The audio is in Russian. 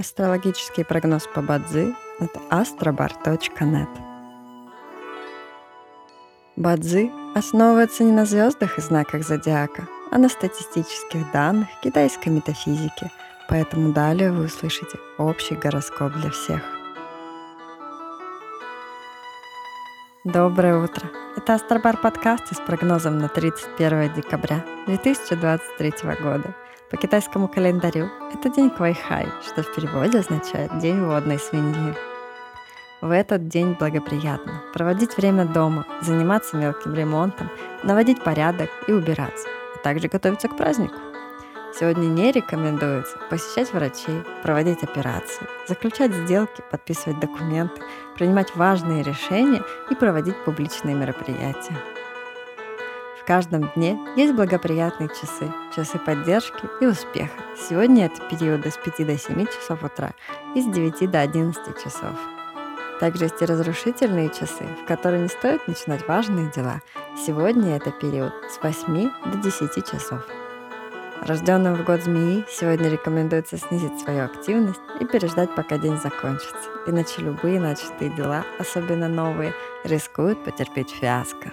Астрологический прогноз по Бадзи от astrobar.net Бадзи основывается не на звездах и знаках зодиака, а на статистических данных китайской метафизики, поэтому далее вы услышите общий гороскоп для всех. Доброе утро! Это Астробар подкаст с прогнозом на 31 декабря 2023 года – по китайскому календарю это день Квайхай, что в переводе означает «день водной свиньи». В этот день благоприятно проводить время дома, заниматься мелким ремонтом, наводить порядок и убираться, а также готовиться к празднику. Сегодня не рекомендуется посещать врачей, проводить операции, заключать сделки, подписывать документы, принимать важные решения и проводить публичные мероприятия каждом дне есть благоприятные часы, часы поддержки и успеха. Сегодня это периоды с 5 до 7 часов утра и с 9 до 11 часов. Также есть и разрушительные часы, в которые не стоит начинать важные дела. Сегодня это период с 8 до 10 часов. Рожденным в год змеи сегодня рекомендуется снизить свою активность и переждать, пока день закончится, иначе любые начатые дела, особенно новые, рискуют потерпеть фиаско.